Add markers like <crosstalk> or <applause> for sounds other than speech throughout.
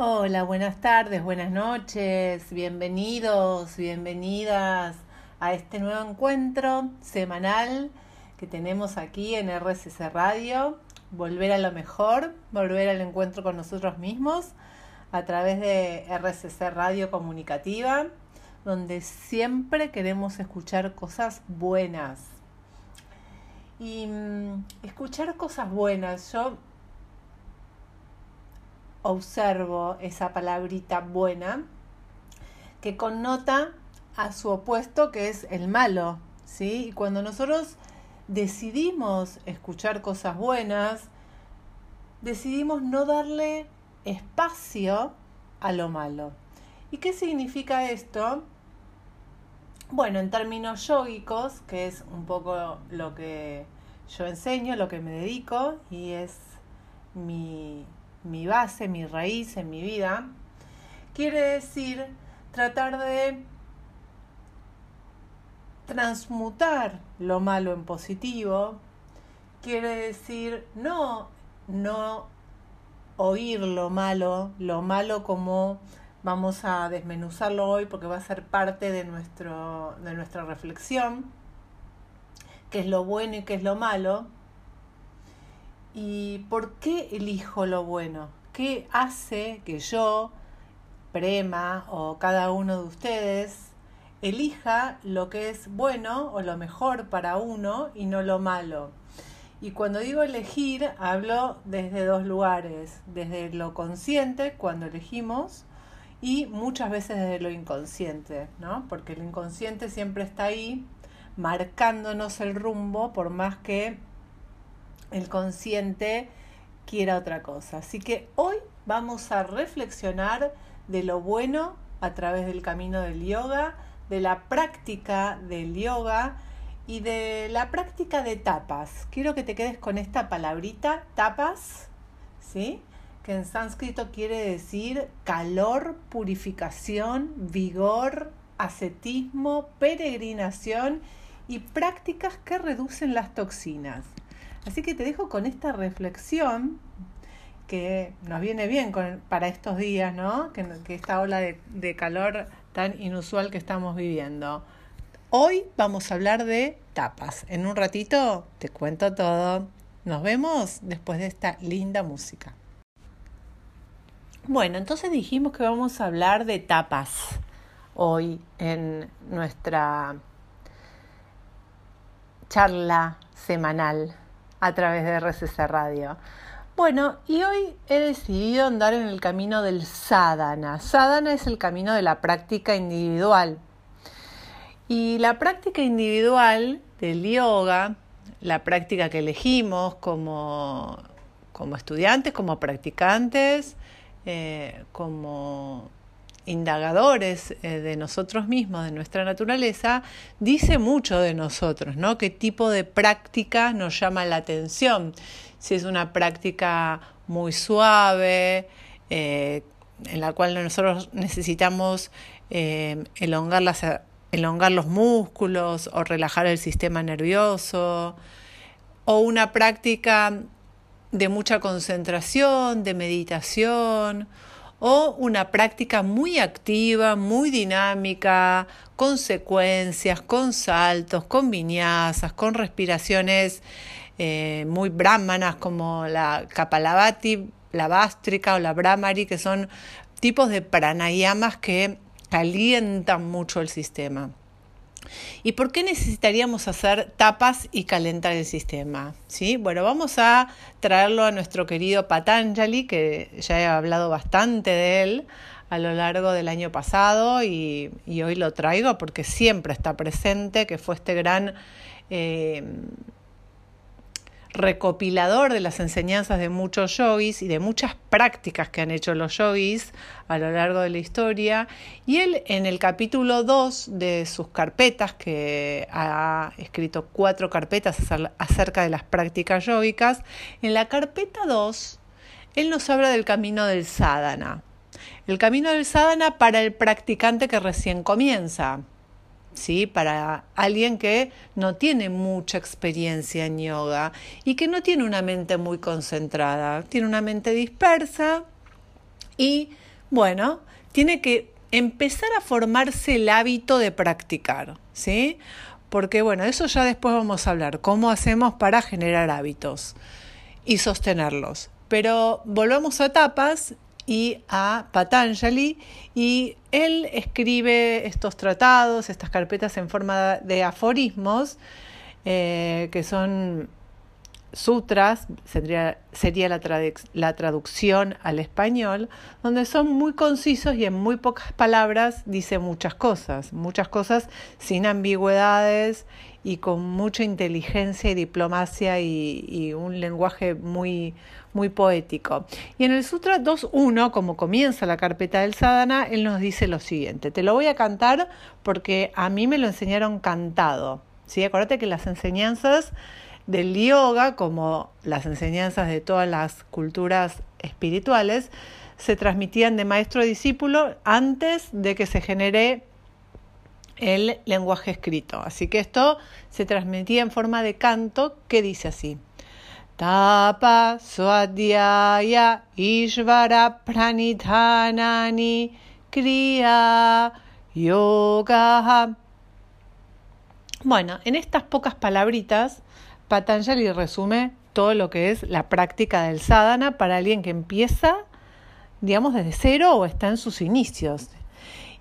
Hola, buenas tardes, buenas noches, bienvenidos, bienvenidas a este nuevo encuentro semanal que tenemos aquí en RCC Radio. Volver a lo mejor, volver al encuentro con nosotros mismos a través de RCC Radio Comunicativa, donde siempre queremos escuchar cosas buenas. Y mm, escuchar cosas buenas, yo observo esa palabrita buena que connota a su opuesto que es el malo, ¿sí? Y cuando nosotros decidimos escuchar cosas buenas, decidimos no darle espacio a lo malo. ¿Y qué significa esto? Bueno, en términos yógicos, que es un poco lo que yo enseño, lo que me dedico y es mi mi base, mi raíz en mi vida, quiere decir tratar de transmutar lo malo en positivo, quiere decir no, no oír lo malo, lo malo como vamos a desmenuzarlo hoy porque va a ser parte de, nuestro, de nuestra reflexión, qué es lo bueno y qué es lo malo, ¿Y por qué elijo lo bueno? ¿Qué hace que yo, Prema o cada uno de ustedes, elija lo que es bueno o lo mejor para uno y no lo malo? Y cuando digo elegir, hablo desde dos lugares, desde lo consciente, cuando elegimos, y muchas veces desde lo inconsciente, ¿no? Porque el inconsciente siempre está ahí marcándonos el rumbo, por más que el consciente quiera otra cosa. Así que hoy vamos a reflexionar de lo bueno a través del camino del yoga, de la práctica del yoga y de la práctica de tapas. Quiero que te quedes con esta palabrita, tapas, ¿sí? Que en sánscrito quiere decir calor, purificación, vigor, ascetismo, peregrinación y prácticas que reducen las toxinas. Así que te dejo con esta reflexión que nos viene bien para estos días, ¿no? Que, esta ola de, de calor tan inusual que estamos viviendo. Hoy vamos a hablar de tapas. En un ratito te cuento todo. Nos vemos después de esta linda música. Bueno, entonces dijimos que vamos a hablar de tapas hoy en nuestra charla semanal a través de RCC Radio. Bueno, y hoy he decidido andar en el camino del sadhana. Sadhana es el camino de la práctica individual. Y la práctica individual del yoga, la práctica que elegimos como, como estudiantes, como practicantes, eh, como indagadores eh, de nosotros mismos, de nuestra naturaleza, dice mucho de nosotros, ¿no? ¿Qué tipo de práctica nos llama la atención? Si es una práctica muy suave, eh, en la cual nosotros necesitamos eh, elongar, las, elongar los músculos o relajar el sistema nervioso, o una práctica de mucha concentración, de meditación, o una práctica muy activa, muy dinámica, con secuencias, con saltos, con viñazas, con respiraciones eh, muy brahmanas como la Kapalabhati, la Bástrica o la Brahmari, que son tipos de pranayamas que calientan mucho el sistema. ¿Y por qué necesitaríamos hacer tapas y calentar el sistema? ¿Sí? Bueno, vamos a traerlo a nuestro querido Patanjali, que ya he hablado bastante de él a lo largo del año pasado y, hoy lo traigo porque siempre está presente, que fue este gran eh, recopilador de las enseñanzas de muchos yogis y de muchas prácticas que han hecho los yogis a lo largo de la historia. Y él en el capítulo 2 de sus carpetas, que ha escrito cuatro carpetas acerca de las prácticas yógicas, en la carpeta 2, él nos habla del camino del sadhana. El camino del sadhana para el practicante que recién comienza. ¿Sí? Para alguien que no tiene mucha experiencia en yoga y que no tiene una mente muy concentrada, tiene una mente dispersa y Bueno, tiene que empezar a formarse el hábito de practicar, ¿sí? Porque bueno, eso ya después vamos a hablar, cómo hacemos para generar hábitos y sostenerlos. Pero volvamos a tapas y a Patanjali. Y él escribe estos tratados, estas carpetas en forma de aforismos eh, que son sutras, sería, sería la, la, traducción al español, donde son muy concisos y en muy pocas palabras dice muchas cosas, muchas cosas sin ambigüedades y con mucha inteligencia y diplomacia y, un lenguaje muy, muy poético. Y en el Sutra 2.1, como comienza la carpeta del sadhana, él nos dice lo siguiente, te lo voy a cantar porque a mí me lo enseñaron cantado. ¿sí? Acuérdate que las enseñanzas del yoga, como las enseñanzas de todas las culturas espirituales, se transmitían de maestro a discípulo antes de que se genere el lenguaje escrito. Así que esto se transmitía en forma de canto que dice así. Tapa Swadhyaya Ishvara Pranidhanani Kriya Yoga. Bueno, en estas pocas palabritas Patanjali resume todo lo que es la práctica del sadhana para alguien que empieza, digamos, desde cero o está en sus inicios.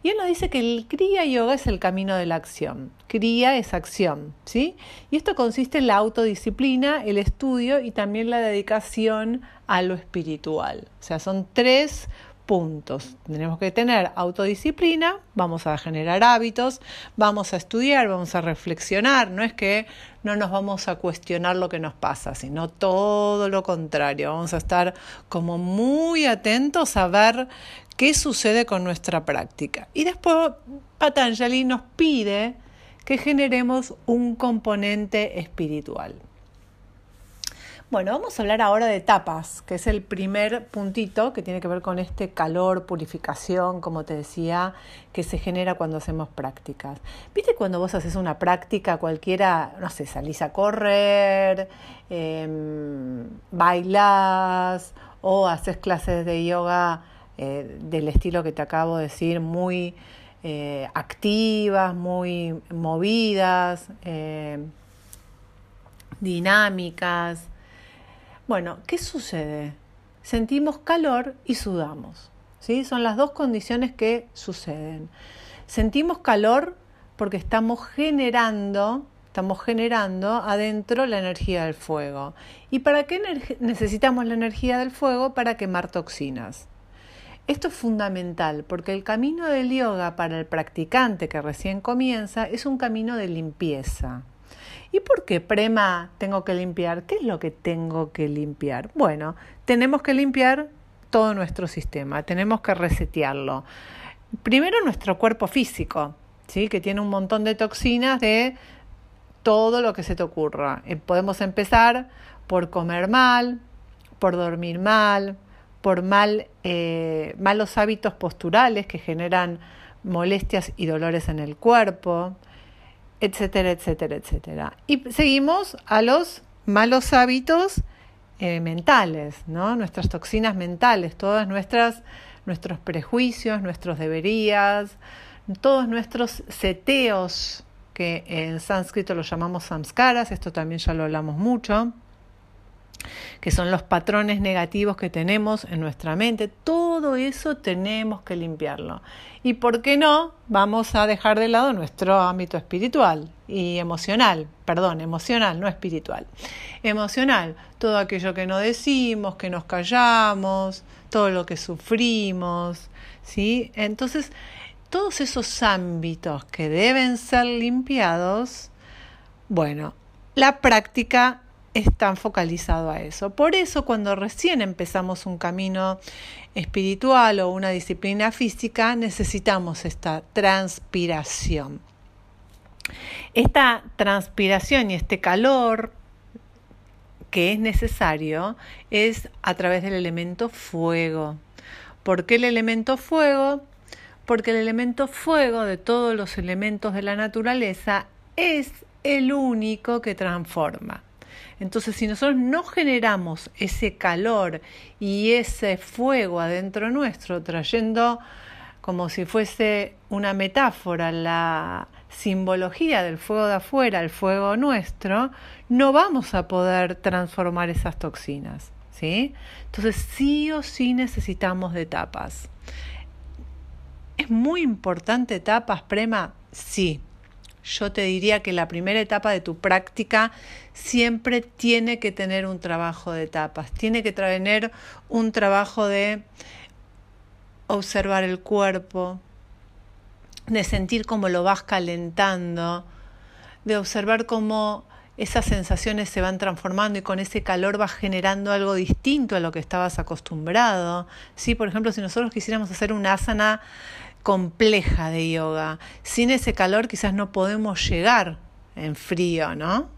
Y él nos dice que el Kriya Yoga es el camino de la acción. Kriya es acción, ¿sí? Y esto consiste en la autodisciplina, el estudio y también la dedicación a lo espiritual. O sea, son tres puntos. Tenemos que tener autodisciplina, vamos a generar hábitos, vamos a estudiar, vamos a reflexionar. No es que no nos vamos a cuestionar lo que nos pasa, sino todo lo contrario. Vamos a estar como muy atentos a ver qué sucede con nuestra práctica. Y después Patanjali nos pide que generemos un componente espiritual. Bueno, vamos a hablar ahora de tapas, que es el primer puntito que tiene que ver con este calor, purificación, como te decía, que se genera cuando hacemos prácticas. ¿Viste cuando vos haces una práctica cualquiera, no sé, salís a correr, eh, bailás o haces clases de yoga eh, del estilo que te acabo de decir, muy eh, activas, muy movidas, eh, dinámicas? Bueno, ¿qué sucede? Sentimos calor y sudamos. ¿sí? Son las dos condiciones que suceden. Sentimos calor porque estamos generando, estamos generando adentro la energía del fuego. ¿Y para qué necesitamos la energía del fuego? Para quemar toxinas. Esto es fundamental porque el camino del yoga para el practicante que recién comienza es un camino de limpieza. ¿Y por qué, Prema, tengo que limpiar? ¿Qué es lo que tengo que limpiar? Bueno, tenemos que limpiar todo nuestro sistema, tenemos que resetearlo. Primero nuestro cuerpo físico, ¿sí? que tiene un montón de toxinas de todo lo que se te ocurra. Eh, podemos empezar por comer mal, por dormir mal, por mal, eh, malos hábitos posturales que generan molestias y dolores en el cuerpo, etcétera, etcétera, etcétera. Y seguimos a los malos hábitos eh, mentales, ¿no? Nuestras toxinas mentales, todas nuestras nuestros prejuicios, nuestros deberías, todos nuestros seteos, que en sánscrito los llamamos samskaras, esto también ya lo hablamos mucho que son los patrones negativos que tenemos en nuestra mente, todo eso tenemos que limpiarlo. Y por qué no, vamos a dejar de lado nuestro ámbito espiritual y emocional, perdón, emocional, no espiritual. Emocional, todo aquello que no decimos, que nos callamos, todo lo que sufrimos, ¿sí? Entonces, todos esos ámbitos que deben ser limpiados, bueno, la práctica tan focalizado a eso. Por eso cuando recién empezamos un camino espiritual o una disciplina física, necesitamos esta transpiración. Esta transpiración y este calor que es necesario es a través del elemento fuego. ¿Por qué el elemento fuego? Porque el elemento fuego de todos los elementos de la naturaleza es el único que transforma. Entonces, si nosotros no generamos ese calor y ese fuego adentro nuestro, trayendo como si fuese una metáfora la simbología del fuego de afuera al fuego nuestro, no vamos a poder transformar esas toxinas. ¿sí? Entonces, sí o sí necesitamos de tapas. ¿Es muy importante etapas, Prema? Sí. Yo te diría que la primera etapa de tu práctica siempre tiene que tener un trabajo de etapas, tiene que tener un trabajo de observar el cuerpo, de sentir cómo lo vas calentando, de observar cómo esas sensaciones se van transformando y con ese calor vas generando algo distinto a lo que estabas acostumbrado. ¿Sí? Por ejemplo, si nosotros quisiéramos hacer una asana compleja de yoga. Sin ese calor quizás no podemos llegar en frío, ¿no?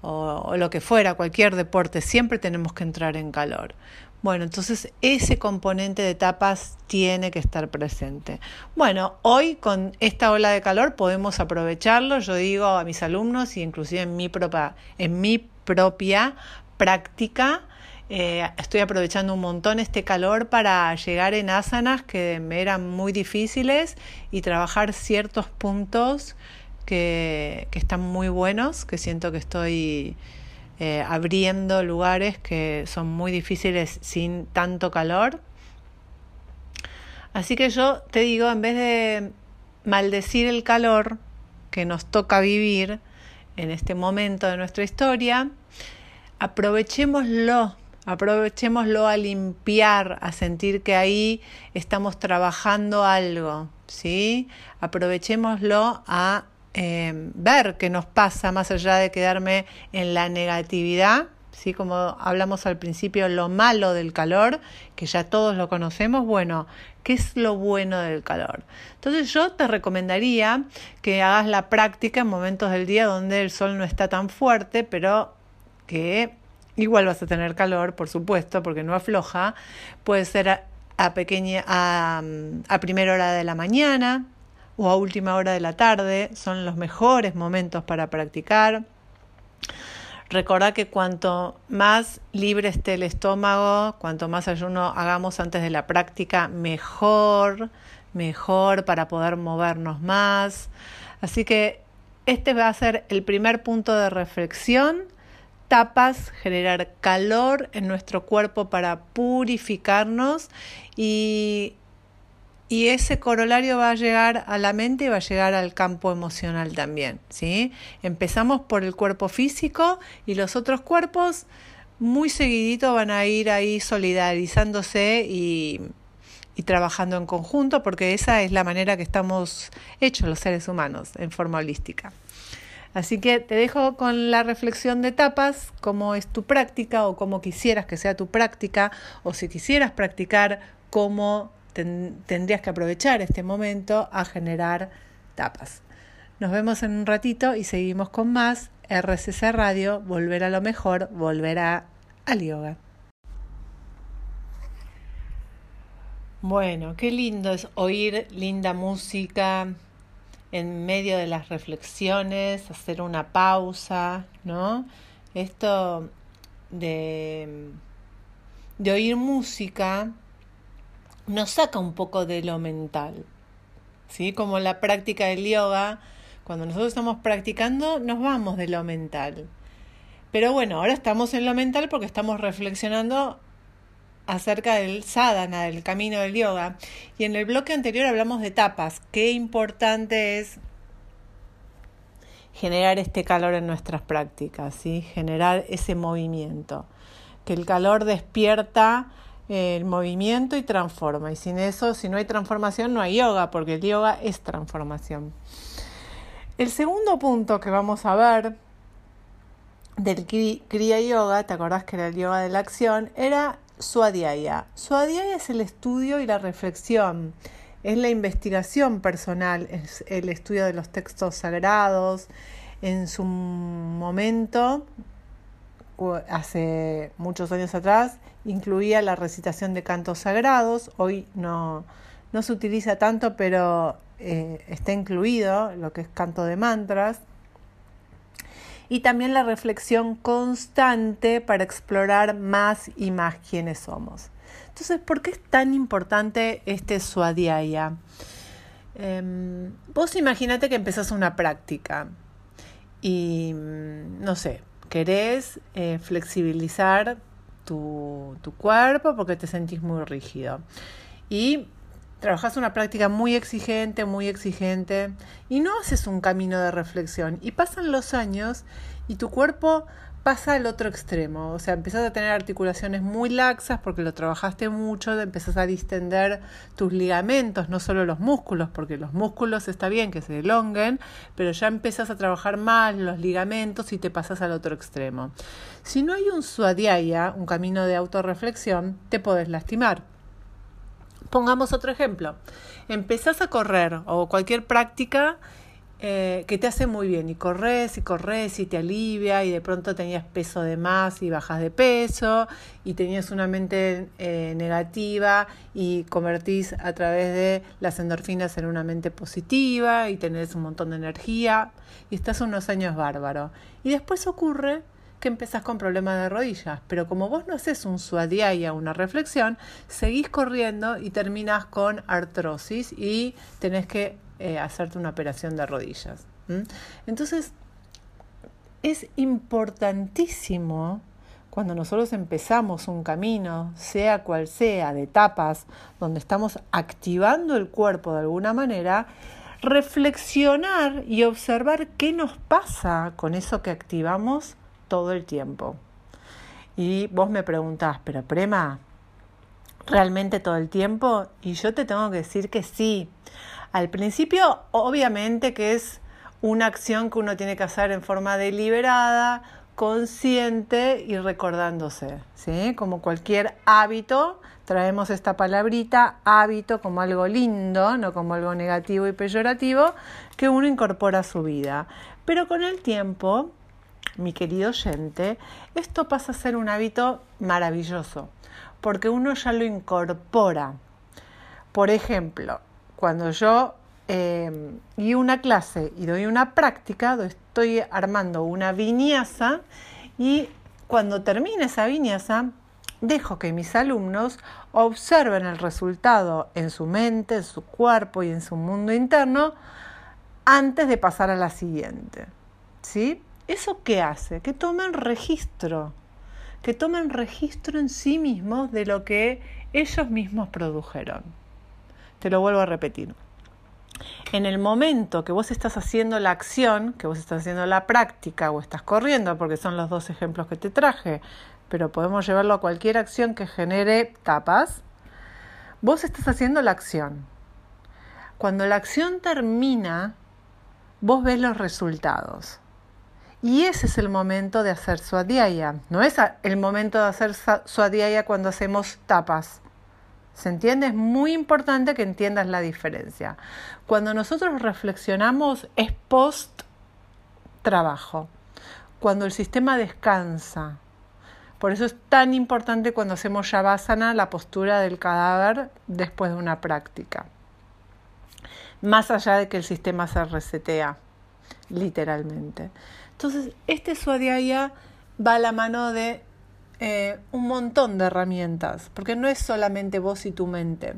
O, lo que fuera, cualquier deporte, siempre tenemos que entrar en calor. Bueno, entonces ese componente de tapas tiene que estar presente. Bueno, hoy con esta ola de calor podemos aprovecharlo, yo digo a mis alumnos y inclusive en mi propia, en mi propia práctica, eh, estoy aprovechando un montón este calor para llegar en asanas que me eran muy difíciles y trabajar ciertos puntos que, están muy buenos, que siento que estoy eh, abriendo lugares que son muy difíciles sin tanto calor. Así que yo te digo, en vez de maldecir el calor que nos toca vivir en este momento de nuestra historia, aprovechémoslo Aprovechémoslo a limpiar, a sentir que ahí estamos trabajando algo, ¿sí? Aprovechémoslo a em, ver qué nos pasa más allá de quedarme en la negatividad, ¿sí? Como hablamos al principio, lo malo del calor, que ya todos lo conocemos, bueno, ¿qué es lo bueno del calor? Entonces yo te recomendaría que hagas la práctica en momentos del día donde el sol no está tan fuerte, pero que Igual vas a tener calor, por supuesto, porque no afloja. Puede ser a, pequeña, a, a primera hora de la mañana o a última hora de la tarde. Son los mejores momentos para practicar. Recordá que cuanto más libre esté el estómago, cuanto más ayuno hagamos antes de la práctica, mejor, mejor para poder movernos más. Así que este va a ser el primer punto de reflexión tapas, generar calor en nuestro cuerpo para purificarnos y, y, ese corolario va a llegar a la mente y va a llegar al campo emocional también. ¿sí? Empezamos por el cuerpo físico y los otros cuerpos muy seguidito van a ir ahí solidarizándose y, y trabajando en conjunto porque esa es la manera que estamos hechos los seres humanos en forma holística. Así que te dejo con la reflexión de etapas, cómo es tu práctica o cómo quisieras que sea tu práctica, o si quisieras practicar, cómo tendrías que aprovechar este momento a generar tapas. Nos vemos en un ratito y seguimos con más RCC Radio, volver a lo mejor, volver a, al yoga. Bueno, qué lindo es oír linda música, en medio de las reflexiones, hacer una pausa, ¿no? Esto de, de oír música nos saca un poco de lo mental, ¿sí? Como la práctica del yoga, cuando nosotros estamos practicando nos vamos de lo mental. Pero bueno, ahora estamos en lo mental porque estamos reflexionando acerca del sadhana, del camino del yoga. Y en el bloque anterior hablamos de etapas. Qué importante es generar este calor en nuestras prácticas, ¿sí? generar ese movimiento. Que el calor despierta eh, el movimiento y transforma. Y sin eso, si no hay transformación, no hay yoga, porque el yoga es transformación. El segundo punto que vamos a ver del Kriya Yoga, ¿te acordás que era el yoga de la acción? Era Suadhyaya. Suadhyaya es el estudio y la reflexión, es la investigación personal, es el estudio de los textos sagrados. En su momento, hace muchos años atrás, incluía la recitación de cantos sagrados. Hoy no, no se utiliza tanto, pero eh, está incluido lo que es canto de mantras. Y también la reflexión constante para explorar más y más quiénes somos. Entonces, ¿por qué es tan importante este Swadhyaya? Em, vos imagínate que empezás una práctica y, mm, no sé, querés eh, flexibilizar tu, tu cuerpo porque te sentís muy rígido. Y trabajas una práctica muy exigente, muy exigente, y no haces un camino de reflexión. Y pasan los años y tu cuerpo pasa al otro extremo. O sea, empezás a tener articulaciones muy laxas porque lo trabajaste mucho, empezás a distender tus ligamentos, no solo los músculos, porque los músculos está bien que se elonguen, pero ya empezás a trabajar más los ligamentos y te pasas al otro extremo. Si no hay un suadiaya, un camino de autorreflexión, te podés lastimar. Pongamos otro ejemplo. Empezás a correr o cualquier práctica eh, que te hace muy bien y corres y corres y te alivia y de pronto tenías peso de más y bajas de peso y tenías una mente eh, negativa y convertís a través de las endorfinas en una mente positiva y tenés un montón de energía y estás unos años bárbaro. Y después ocurre que empezás con problemas de rodillas, pero como vos no haces un suadiaya, una reflexión, seguís corriendo y terminas con artrosis y tenés que eh, hacerte una operación de rodillas. Entonces, es importantísimo cuando nosotros empezamos un camino, sea cual sea, de etapas, donde estamos activando el cuerpo de alguna manera, reflexionar y observar qué nos pasa con eso que activamos todo el tiempo. Y vos me preguntás, pero Prema, ¿realmente todo el tiempo? Y yo te tengo que decir que sí. Al principio, obviamente que es una acción que uno tiene que hacer en forma deliberada, consciente y recordándose, ¿sí? Como cualquier hábito, traemos esta palabrita hábito como algo lindo, no como algo negativo y peyorativo, que uno incorpora a su vida. Pero con el tiempo mi querido oyente, esto pasa a ser un hábito maravilloso, porque uno ya lo incorpora. Por ejemplo, cuando yo eh, una clase y doy una práctica, estoy armando una viñaza y cuando termine esa viñaza, dejo que mis alumnos observen el resultado en su mente, en su cuerpo y en su mundo interno antes de pasar a la siguiente. ¿Sí? ¿Eso qué hace? Que tomen registro, que tomen registro en sí mismos de lo que ellos mismos produjeron. Te lo vuelvo a repetir. En el momento que vos estás haciendo la acción, que vos estás haciendo la práctica o estás corriendo, porque son los dos ejemplos que te traje, pero podemos llevarlo a cualquier acción que genere tapas, vos estás haciendo la acción. Cuando la acción termina, vos ves los resultados. Y ese es el momento de hacer suadiaya. No es el momento de hacer suadiaya cuando hacemos tapas. ¿Se entiende? Es muy importante que entiendas la diferencia. Cuando nosotros reflexionamos es post trabajo, cuando el sistema descansa. Por eso es tan importante cuando hacemos Shavasana la postura del cadáver después de una práctica. Más allá de que el sistema se resetea, literalmente. Entonces, este Swadhyaya va a la mano de eh, un montón de herramientas, porque no es solamente vos y tu mente,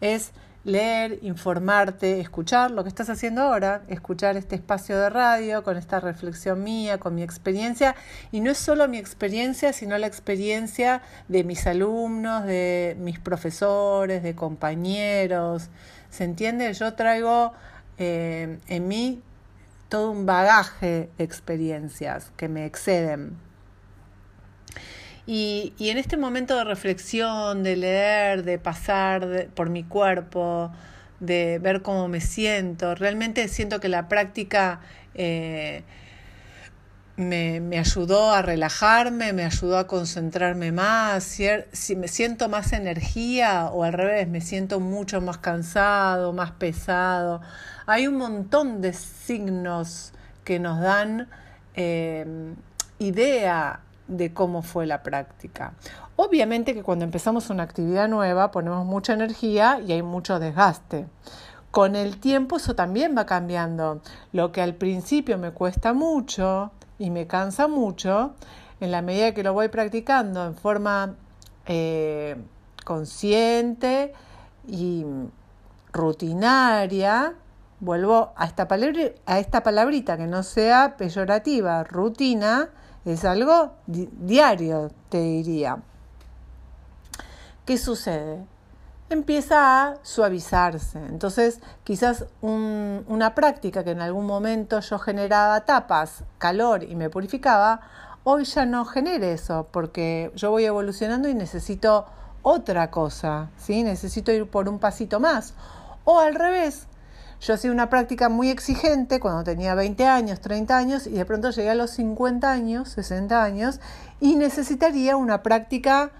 es leer, informarte, escuchar lo que estás haciendo ahora, escuchar este espacio de radio con esta reflexión mía, con mi experiencia, y no es solo mi experiencia, sino la experiencia de mis alumnos, de mis profesores, de compañeros. ¿Se entiende? Yo traigo eh, en mí todo un bagaje de experiencias que me exceden. Y, en este momento de reflexión, de leer, de pasar por mi cuerpo, de ver cómo me siento, realmente siento que la práctica eh, me, me, ayudó a relajarme, me ayudó a concentrarme más, si me siento más energía o al revés, me siento mucho más cansado, más pesado. Hay un montón de signos que nos dan eh, idea de cómo fue la práctica. Obviamente que cuando empezamos una actividad nueva ponemos mucha energía y hay mucho desgaste. Con el tiempo eso también va cambiando. Lo que al principio me cuesta mucho, y me cansa mucho, en la medida que lo voy practicando en forma eh, consciente y rutinaria, vuelvo a esta, a esta palabrita que no sea peyorativa, rutina, es algo diario, te diría. ¿Qué sucede? Empieza a suavizarse. Entonces, quizás una práctica que en algún momento yo generaba tapas, calor y me purificaba, hoy ya no genere eso, porque yo voy evolucionando y necesito otra cosa, ¿sí? Necesito ir por un pasito más. O al revés, yo hacía una práctica muy exigente cuando tenía 20 años, 30 años y de pronto llegué a los 50 años, 60 años y necesitaría una práctica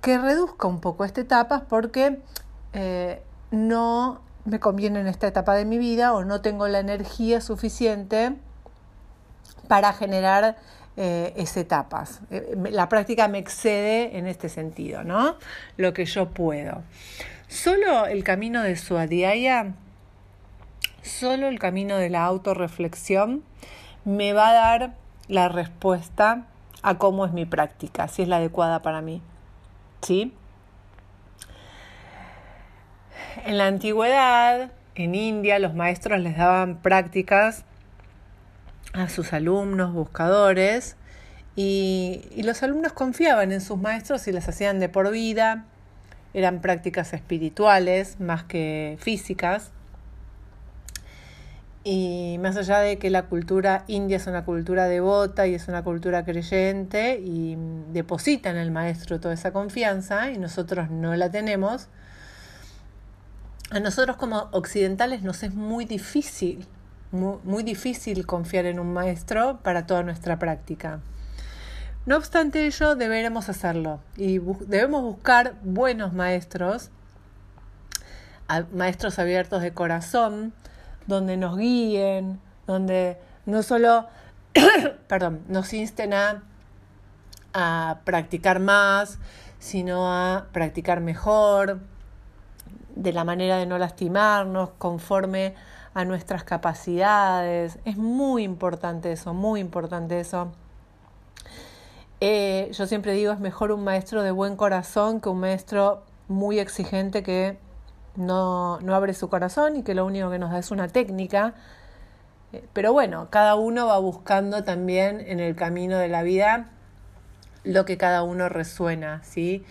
que reduzca un poco esta etapa porque eh, no me conviene en esta etapa de mi vida o no tengo la energía suficiente para generar eh, esas etapas. Eh, la práctica me excede en este sentido, ¿no? Lo que yo puedo. Solo el camino de Suadhyaya, solo el camino de la autorreflexión me va a dar la respuesta a cómo es mi práctica, si es la adecuada para mí. ¿Sí? En la antigüedad, en India, los maestros les daban prácticas a sus alumnos buscadores y, y, los alumnos confiaban en sus maestros y las hacían de por vida eran prácticas espirituales más que físicas. Y más allá de que la cultura india es una cultura devota y es una cultura creyente y deposita en el maestro toda esa confianza y nosotros no la tenemos, a nosotros como occidentales nos es muy difícil, muy, muy difícil confiar en un maestro para toda nuestra práctica. No obstante ello, deberemos hacerlo y debemos buscar buenos maestros, maestros abiertos de corazón, donde nos guíen, donde no solo <coughs> perdón, nos insten a, a practicar más, sino a practicar mejor, de la manera de no lastimarnos, conforme a nuestras capacidades. Es muy importante eso, muy importante eso. Eh, yo siempre digo, es mejor un maestro de buen corazón que un maestro muy exigente que no, no abre su corazón y que lo único que nos da es una técnica. Eh, pero bueno, cada uno va buscando también en el camino de la vida lo que cada uno resuena, ¿sí?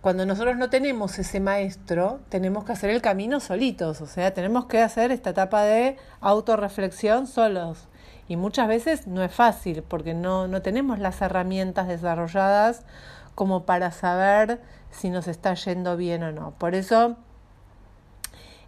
Cuando nosotros no tenemos ese maestro, tenemos que hacer el camino solitos, o sea, tenemos que hacer esta etapa de autorreflexión solos. Y muchas veces no es fácil porque no, no tenemos las herramientas desarrolladas como para saber si nos está yendo bien o no. Por eso,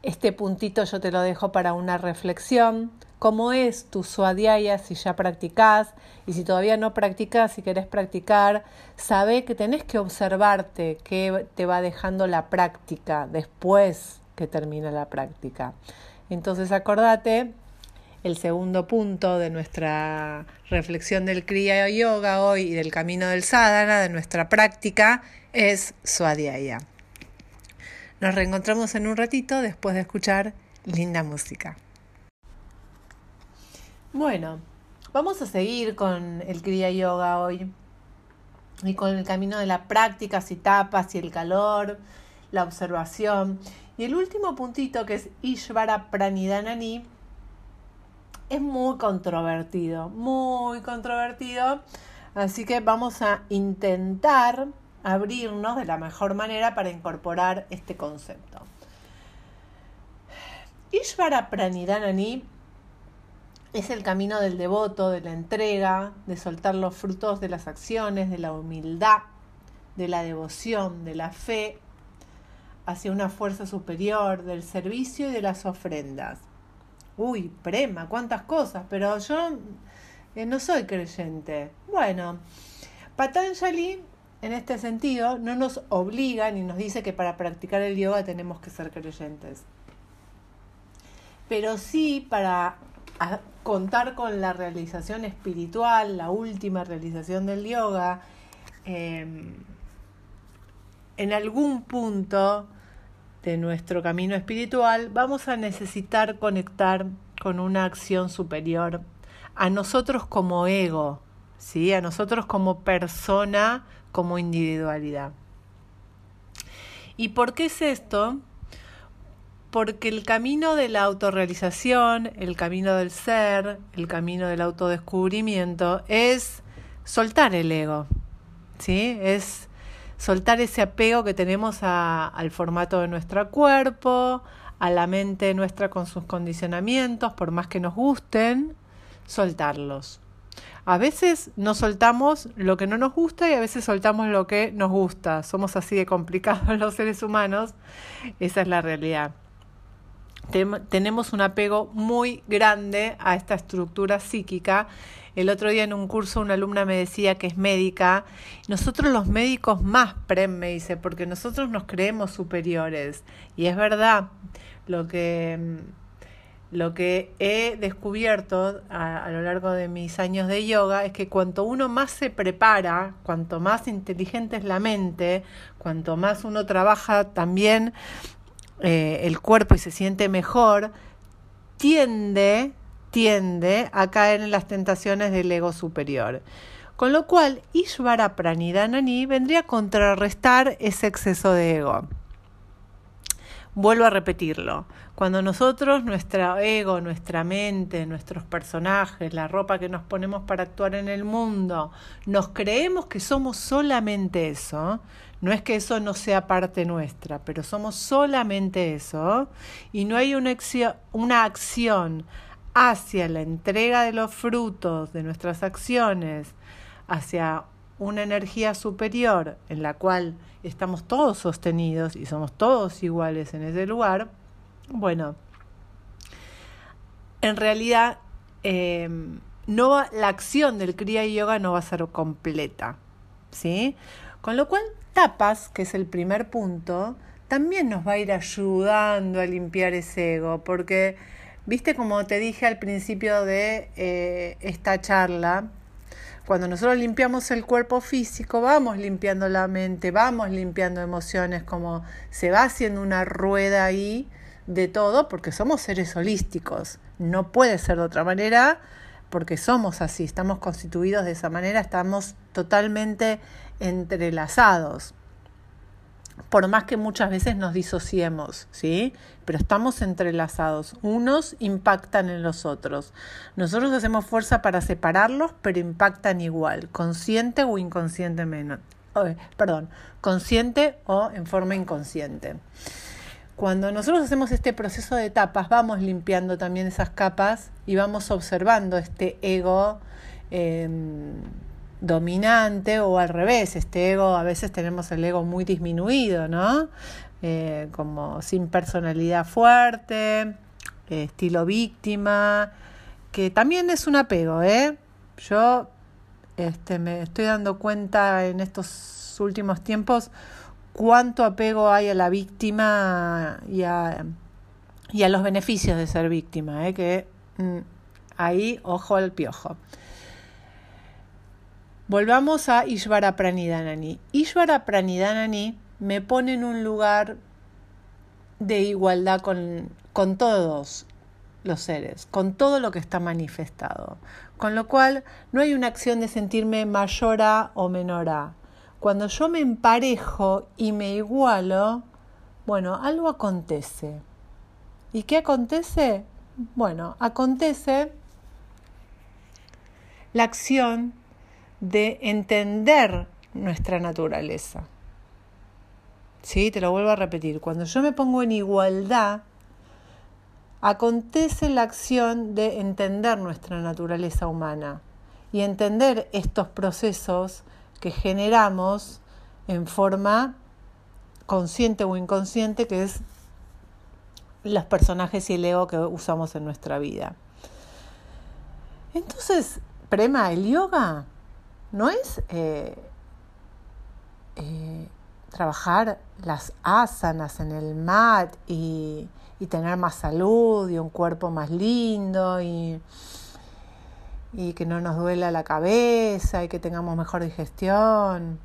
este puntito yo te lo dejo para una reflexión. ¿Cómo es tu suadiaya si ya practicás? Y si todavía no practicas, si querés practicar, sabe que tenés que observarte qué te va dejando la práctica después que termina la práctica. Entonces acordate el segundo punto de nuestra reflexión del Kriya Yoga hoy y del camino del sadhana, de nuestra práctica, es Swadhyaya. Nos reencontramos en un ratito después de escuchar linda música. Bueno, vamos a seguir con el Kriya Yoga hoy y con el camino de la práctica, y tapas y el calor, la observación. Y el último puntito que es Ishvara Pranidanani es muy controvertido, muy controvertido. Así que vamos a intentar abrirnos de la mejor manera para incorporar este concepto. Ishvara Pranidanani es el camino del devoto, de la entrega, de soltar los frutos de las acciones, de la humildad, de la devoción, de la fe hacia una fuerza superior, del servicio y de las ofrendas uy, prema, cuántas cosas, pero yo eh, no soy creyente. Bueno, Patanjali en este sentido no nos obliga ni nos dice que para practicar el yoga tenemos que ser creyentes. Pero sí para contar con la realización espiritual, la última realización del yoga, em, en algún punto de nuestro camino espiritual, vamos a necesitar conectar con una acción superior a nosotros como ego, ¿sí? a nosotros como persona, como individualidad. ¿Y por qué es esto? Porque el camino de la autorrealización, el camino del ser, el camino del autodescubrimiento es soltar el ego, ¿sí? Es soltar ese apego que tenemos al formato de nuestro cuerpo, a la mente nuestra con sus condicionamientos, por más que nos gusten, soltarlos. A veces nos soltamos lo que no nos gusta y a veces soltamos lo que nos gusta. Somos así de complicados <laughs> los seres humanos. Esa es la realidad. Tenemos un apego muy grande a esta estructura psíquica. El otro día en un curso una alumna me decía que es médica. Nosotros los médicos más, Prem me dice, porque nosotros nos creemos superiores. Y es verdad, lo que lo que he descubierto a, lo largo de mis años de yoga es que cuanto uno más se prepara, cuanto más inteligente es la mente, cuanto más uno trabaja también eh, el cuerpo y se siente mejor, tiende, tiende a caer en las tentaciones del ego superior. Con lo cual, Ishvara Pranidhanani vendría a contrarrestar ese exceso de ego. Vuelvo a repetirlo. Cuando nosotros, nuestro ego, nuestra mente, nuestros personajes, la ropa que nos ponemos para actuar en el mundo, nos creemos que somos solamente eso, no es que eso no sea parte nuestra, pero somos solamente eso, y no hay una acción, hacia la entrega de los frutos de nuestras acciones, hacia una energía superior en la cual estamos todos sostenidos y somos todos iguales en ese lugar, bueno, en realidad em, no la acción del Kriya Yoga no va a ser completa, ¿sí? Con lo cual, tapas, que es el primer punto, también nos va a ir ayudando a limpiar ese ego, porque, viste como te dije al principio de eh, esta charla, cuando nosotros limpiamos el cuerpo físico, vamos limpiando la mente, vamos limpiando emociones, como se va haciendo una rueda ahí de todo, porque somos seres holísticos. No puede ser de otra manera, porque somos así, estamos constituidos de esa manera, estamos totalmente entrelazados por más que muchas veces nos disociemos, ¿sí? Pero estamos entrelazados, unos impactan en los otros. Nosotros hacemos fuerza para separarlos, pero impactan igual, consciente o inconscientemente. perdón, consciente o en forma inconsciente. Cuando nosotros hacemos este proceso de etapas, vamos limpiando también esas capas y vamos observando este ego. Em, dominante o al revés, este ego, a veces tenemos el ego muy disminuido, ¿no? Eh, como sin personalidad fuerte, estilo víctima, que también es un apego, ¿eh? Yo este, me estoy dando cuenta en estos últimos tiempos cuánto apego hay a la víctima y a, y a los beneficios de ser víctima, ¿eh? que mm, ahí ojo al piojo. Volvamos a Ishvara Pranidhanani. Ishvara Pranidhanani me pone en un lugar de igualdad con, con todos los seres, con todo lo que está manifestado. Con lo cual no hay una acción de sentirme mayor a o menor a. Cuando yo me emparejo y me igualo, bueno, algo acontece. ¿Y qué acontece? Bueno, acontece la acción de entender nuestra naturaleza. Sí, te lo vuelvo a repetir. Cuando yo me pongo en igualdad, acontece la acción de entender nuestra naturaleza humana y entender estos procesos que generamos en forma consciente o inconsciente, que es los personajes y el ego que usamos en nuestra vida. Entonces, Prema, el yoga no es eh, eh, trabajar las asanas en el mat y, tener más salud y un cuerpo más lindo y, y que no nos duela la cabeza y que tengamos mejor digestión.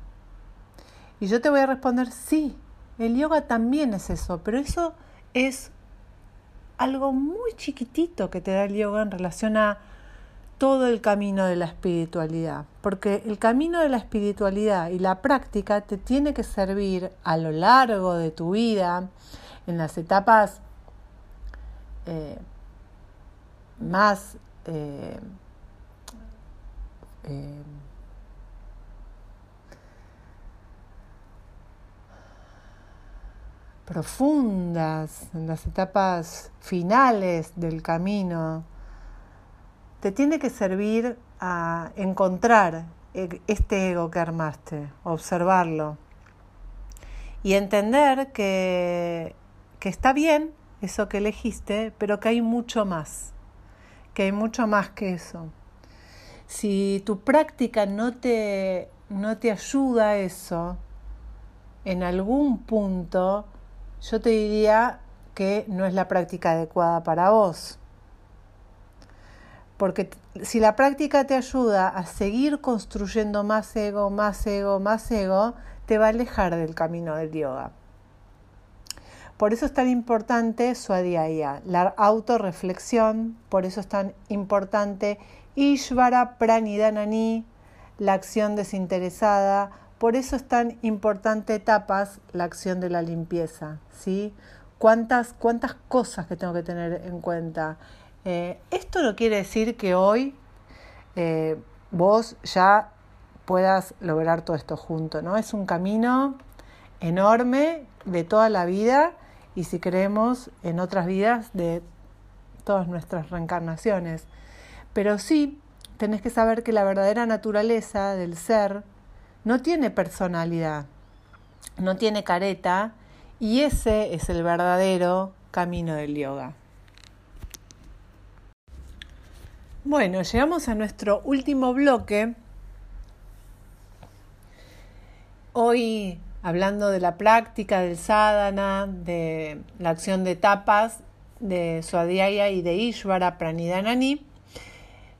Y yo te voy a responder, sí, el yoga también es eso, pero eso es algo muy chiquitito que te da el yoga en relación a todo el camino de la espiritualidad, porque el camino de la espiritualidad y la práctica te tiene que servir a lo largo de tu vida, en las etapas eh, más eh, eh, profundas, en las etapas finales del camino, te tiene que servir a encontrar e, este ego que armaste, observarlo y entender que, que está bien eso que elegiste, pero que hay mucho más, que hay mucho más que eso. Si tu práctica no te, no te ayuda a eso, en algún punto yo te diría que no es la práctica adecuada para vos. Porque si la práctica te ayuda a seguir construyendo más ego, más ego, más ego, te va a alejar del camino del yoga. Por eso es tan importante Swadhyaya, la autorreflexión, por eso es tan importante Ishvara Pranidhanani, la acción desinteresada, por eso es tan importante tapas la acción de la limpieza, ¿sí? ¿Cuántas, cuántas cosas que tengo que tener en cuenta? Eh, esto no quiere decir que hoy eh, vos ya puedas lograr todo esto junto, ¿no? Es un camino enorme de toda la vida y si creemos en otras vidas de todas nuestras reencarnaciones. Pero sí, tenés que saber que la verdadera naturaleza del ser no tiene personalidad, no tiene careta y ese es el verdadero camino del yoga. Bueno, llegamos a nuestro último bloque. Hoy hablando de la práctica del sadhana, de la acción de tapas, de Swadhyaya y de Ishvara Pranidhanani,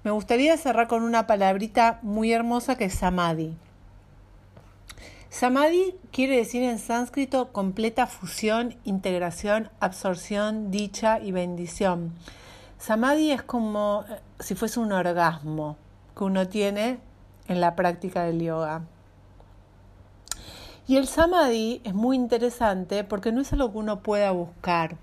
me gustaría cerrar con una palabrita muy hermosa que es samadhi. Samadhi quiere decir en sánscrito completa fusión, integración, absorción, dicha y bendición. Samadhi es como eh, si fuese un orgasmo que uno tiene en la práctica del yoga. Y el samadhi es muy interesante porque no es algo que uno pueda buscar.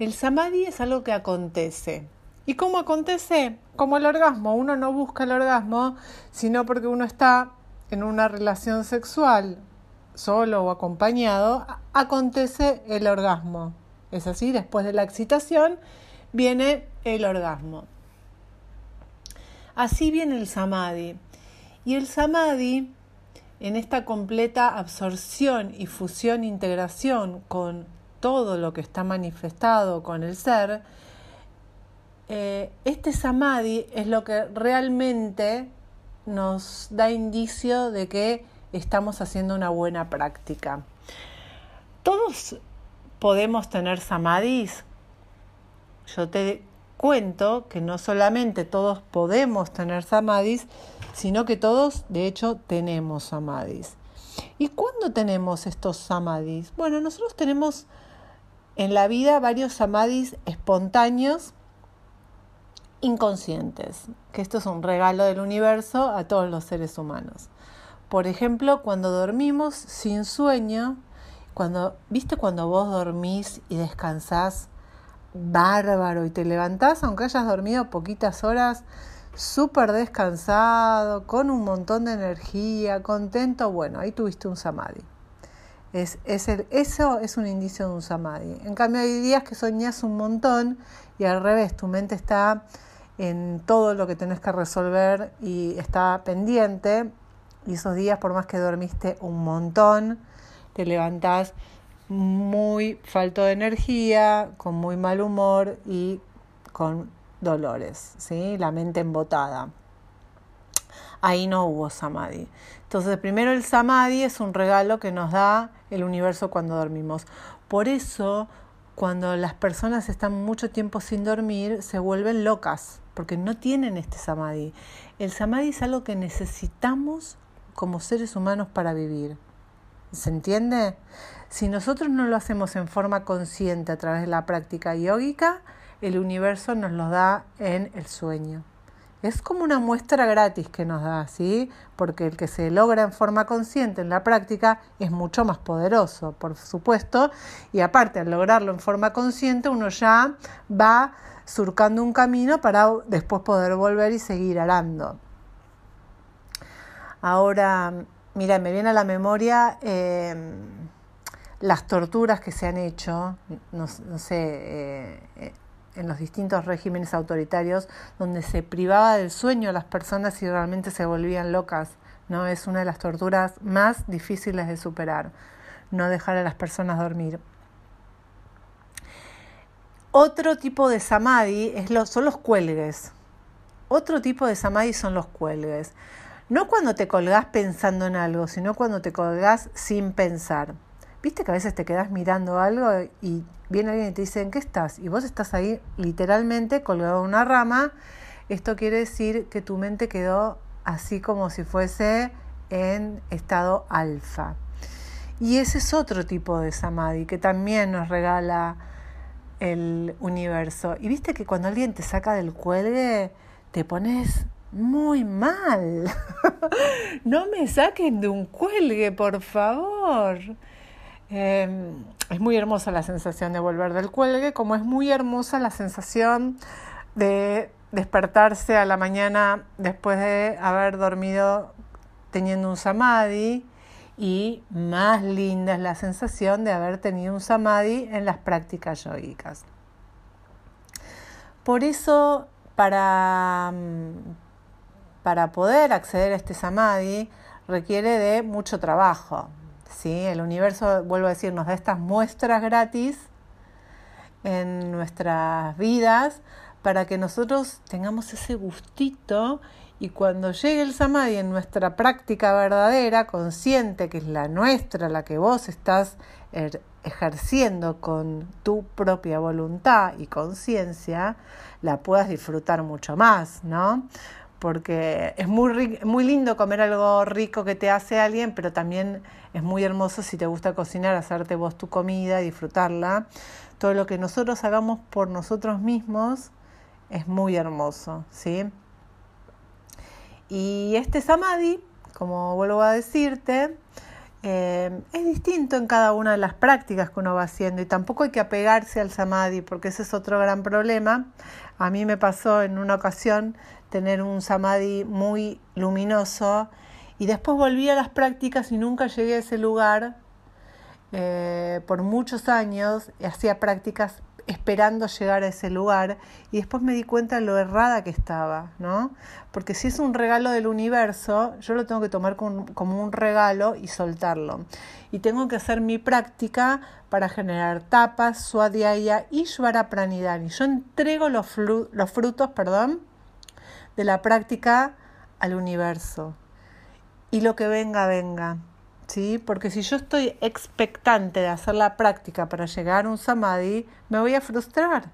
El samadhi es algo que acontece. ¿Y cómo acontece? Como el orgasmo. Uno no busca el orgasmo, sino porque uno está en una relación sexual, solo o acompañado, acontece el orgasmo. Es así, después de la excitación viene el orgasmo. Así viene el samadhi. Y el samadhi en esta completa absorción y fusión, integración con todo lo que está manifestado con el ser, eh, este samadhi es lo que realmente nos da indicio de que estamos haciendo una buena práctica. Todos podemos tener samadhis. Yo te cuento que no solamente todos podemos tener samadhis, sino que todos, de hecho, tenemos samadhis. ¿Y cuándo tenemos estos samadhis? Bueno, nosotros tenemos en la vida varios samadhis espontáneos, inconscientes, que esto es un regalo del universo a todos los seres humanos. Por ejemplo, cuando dormimos sin sueño, cuando, ¿viste cuando vos dormís y descansás bárbaro y te levantás, aunque hayas dormido poquitas horas, súper descansado, con un montón de energía, contento, bueno, ahí tuviste un samadhi. Es, eso es un indicio de un samadhi. En cambio, hay días que soñás un montón y al revés, tu mente está en todo lo que tenés que resolver y está pendiente. Y esos días, por más que dormiste un montón, te levantás muy falto de energía, con muy mal humor y con dolores, ¿sí? la mente embotada. Ahí no hubo samadhi. Entonces, primero el samadhi es un regalo que nos da el universo cuando dormimos. Por eso, cuando las personas están mucho tiempo sin dormir, se vuelven locas, porque no tienen este samadhi. El samadhi es algo que necesitamos como seres humanos para vivir. ¿Se entiende? Si nosotros no lo hacemos en forma consciente a través de la práctica yógica, el universo nos los da en el sueño. Es como una muestra gratis que nos da, ¿sí? Porque el que se logra en forma consciente en la práctica es mucho más poderoso, por supuesto, y aparte al lograrlo en forma consciente uno ya va surcando un camino para después poder volver y seguir arando. Ahora, mira, me viene a la memoria eh, las torturas que se han hecho, no, sé, eh, eh, en los distintos regímenes autoritarios, donde se privaba del sueño a las personas y realmente se volvían locas. ¿no? Es una de las torturas más difíciles de superar, no dejar a las personas dormir. Otro tipo de samadhi es son los cuelgues. Otro tipo de samadhi son los cuelgues. No cuando te colgás pensando en algo, sino cuando te colgás sin pensar. Viste que a veces te quedas mirando algo y viene alguien y te dice, ¿en qué estás? Y vos estás ahí literalmente colgado en una rama. Esto quiere decir que tu mente quedó así como si fuese en estado alfa. Y ese es otro tipo de samadhi que también nos regala el universo. Y viste que cuando alguien te saca del cuelgue, te pones muy mal. <laughs> no me saquen de un cuelgue, por favor. Em, es muy hermosa la sensación de volver del cuelgue, como es muy hermosa la sensación de despertarse a la mañana después de haber dormido teniendo un samadhi y más linda es la sensación de haber tenido un samadhi en las prácticas yogicas. Por eso, para, para poder acceder a este samadhi, requiere de mucho trabajo. ¿Sí? El universo, vuelvo a decir, nos da estas muestras gratis en nuestras vidas para que nosotros tengamos ese gustito y cuando llegue el samadhi en nuestra práctica verdadera, consciente que es la nuestra, la que vos estás er, ejerciendo con tu propia voluntad y conciencia, la puedas disfrutar mucho más, ¿no? Porque es muy, muy lindo comer algo rico que te hace alguien, pero también es muy hermoso si te gusta cocinar, hacerte vos tu comida, disfrutarla. Todo lo que nosotros hagamos por nosotros mismos es muy hermoso, ¿sí? Y este samadhi, como vuelvo a decirte, eh, es distinto en cada una de las prácticas que uno va haciendo y tampoco hay que apegarse al samadhi porque ese es otro gran problema. A mí me pasó en una ocasión tener un samadhi muy luminoso y después volví a las prácticas y nunca llegué a ese lugar eh, por muchos años hacía prácticas esperando llegar a ese lugar y después me di cuenta de lo errada que estaba, ¿no? Porque si es un regalo del universo, yo lo tengo que tomar como un regalo y soltarlo. Y tengo que hacer mi práctica para generar tapas, swadhyaya y shvara pranidhani. Yo entrego los, los frutos, perdón, de la práctica al universo. Y lo que venga, venga. ¿sí? Porque si yo estoy expectante de hacer la práctica para llegar a un samadhi, me voy a frustrar,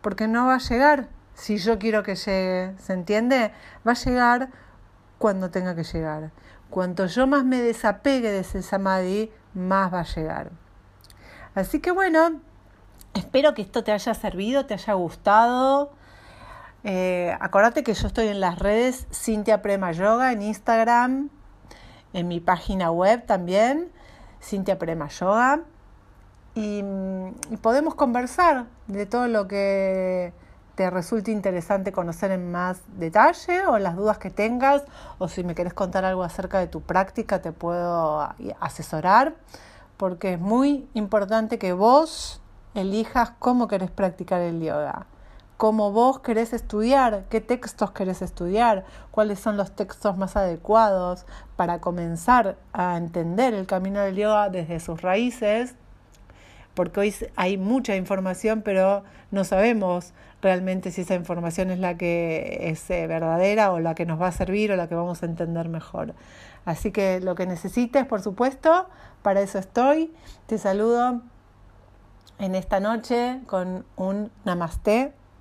porque no va a llegar si yo quiero que llegue, ¿se entiende? Va a llegar cuando tenga que llegar. Cuanto yo más me desapegue de ese samadhi, más va a llegar. Así que bueno, espero que esto te haya servido, te haya gustado. Eh, acordate que yo estoy en las redes Cintia Prema Yoga en Instagram, en mi página web también, Cintia Prema Yoga, y, podemos conversar de todo lo que te resulte interesante conocer en más detalle o las dudas que tengas o si me querés contar algo acerca de tu práctica te puedo asesorar porque es muy importante que vos elijas cómo querés practicar el yoga cómo vos querés estudiar, qué textos querés estudiar, cuáles son los textos más adecuados para comenzar a entender el camino del yoga desde sus raíces, porque hoy hay mucha información, pero no sabemos realmente si esa información es la que es eh, verdadera o la que nos va a servir o la que vamos a entender mejor. Así que lo que necesites, por supuesto, para eso estoy. Te saludo en esta noche con un namaste